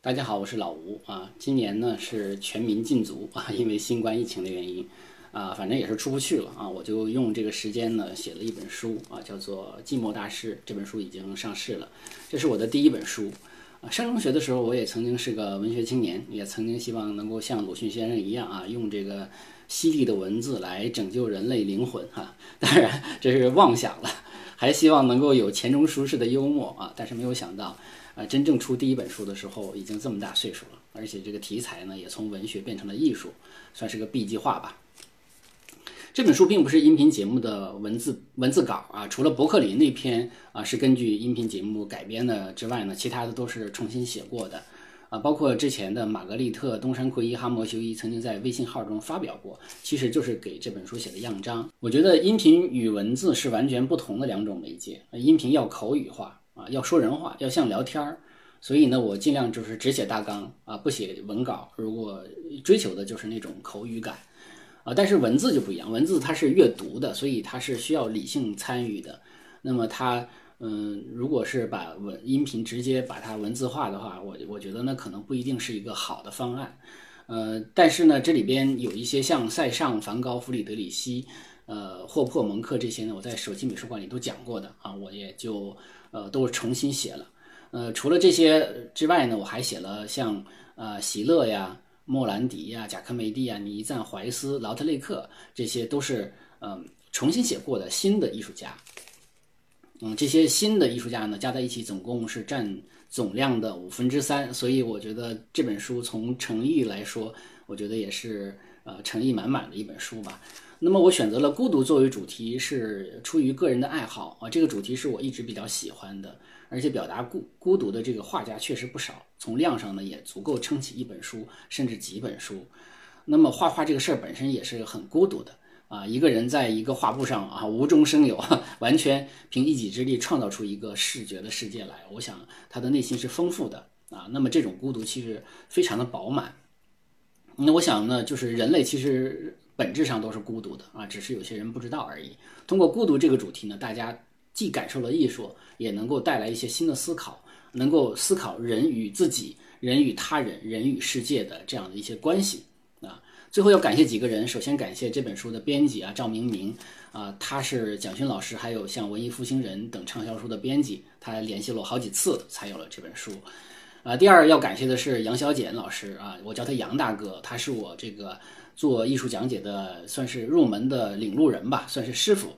大家好，我是老吴啊。今年呢是全民禁足啊，因为新冠疫情的原因啊，反正也是出不去了啊。我就用这个时间呢写了一本书啊，叫做《寂寞大师》。这本书已经上市了，这是我的第一本书啊。上中学的时候，我也曾经是个文学青年，也曾经希望能够像鲁迅先生一样啊，用这个犀利的文字来拯救人类灵魂哈。当然这是妄想了，还希望能够有钱钟书式的幽默啊，但是没有想到。啊，真正出第一本书的时候，已经这么大岁数了，而且这个题材呢，也从文学变成了艺术，算是个 B 计划吧。这本书并不是音频节目的文字文字稿啊，除了伯克林那篇啊是根据音频节目改编的之外呢，其他的都是重新写过的啊，包括之前的玛格丽特·东山奎伊、哈摩修伊曾经在微信号中发表过，其实就是给这本书写的样章。我觉得音频与文字是完全不同的两种媒介，音频要口语化。啊，要说人话，要像聊天儿，所以呢，我尽量就是只写大纲啊，不写文稿。如果追求的就是那种口语感，啊，但是文字就不一样，文字它是阅读的，所以它是需要理性参与的。那么它，嗯，如果是把文音频直接把它文字化的话，我我觉得那可能不一定是一个好的方案。呃，但是呢，这里边有一些像塞尚、梵高、弗里德里希。呃，霍珀、蒙克这些呢，我在手机美术馆里都讲过的啊，我也就呃都重新写了。呃，除了这些之外呢，我还写了像呃席勒呀、莫兰迪呀、贾科梅蒂呀、尼赞怀斯、劳特雷克，这些都是嗯重新写过的新的艺术家。嗯，这些新的艺术家呢，加在一起总共是占总量的五分之三，所以我觉得这本书从诚意来说，我觉得也是呃诚意满满的一本书吧。那么我选择了孤独作为主题，是出于个人的爱好啊。这个主题是我一直比较喜欢的，而且表达孤孤独的这个画家确实不少，从量上呢也足够撑起一本书，甚至几本书。那么画画这个事儿本身也是很孤独的啊，一个人在一个画布上啊无中生有，完全凭一己之力创造出一个视觉的世界来。我想他的内心是丰富的啊。那么这种孤独其实非常的饱满。那我想呢，就是人类其实。本质上都是孤独的啊，只是有些人不知道而已。通过孤独这个主题呢，大家既感受了艺术，也能够带来一些新的思考，能够思考人与自己、人与他人、人与世界的这样的一些关系啊。最后要感谢几个人，首先感谢这本书的编辑啊，赵明明啊，他是蒋勋老师，还有像文艺复兴人等畅销书的编辑，他联系了我好几次才有了这本书啊。第二要感谢的是杨小简老师啊，我叫他杨大哥，他是我这个。做艺术讲解的算是入门的领路人吧，算是师傅。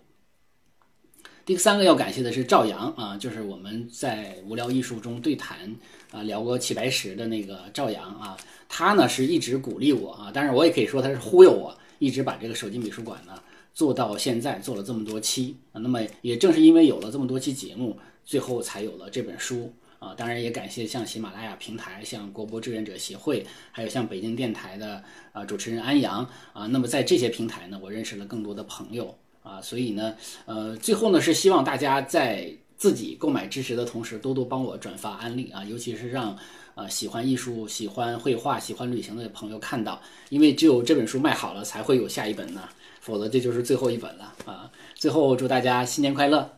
第三个要感谢的是赵阳啊，就是我们在无聊艺术中对谈啊聊过齐白石的那个赵阳啊，他呢是一直鼓励我啊，但是我也可以说他是忽悠我，一直把这个手机美术馆呢做到现在，做了这么多期啊。那么也正是因为有了这么多期节目，最后才有了这本书。啊，当然也感谢像喜马拉雅平台、像国博志愿者协会，还有像北京电台的啊主持人安阳啊。那么在这些平台呢，我认识了更多的朋友啊。所以呢，呃，最后呢是希望大家在自己购买支持的同时，多多帮我转发安利啊，尤其是让呃喜欢艺术、喜欢绘画、喜欢旅行的朋友看到，因为只有这本书卖好了，才会有下一本呢，否则这就是最后一本了啊。最后祝大家新年快乐！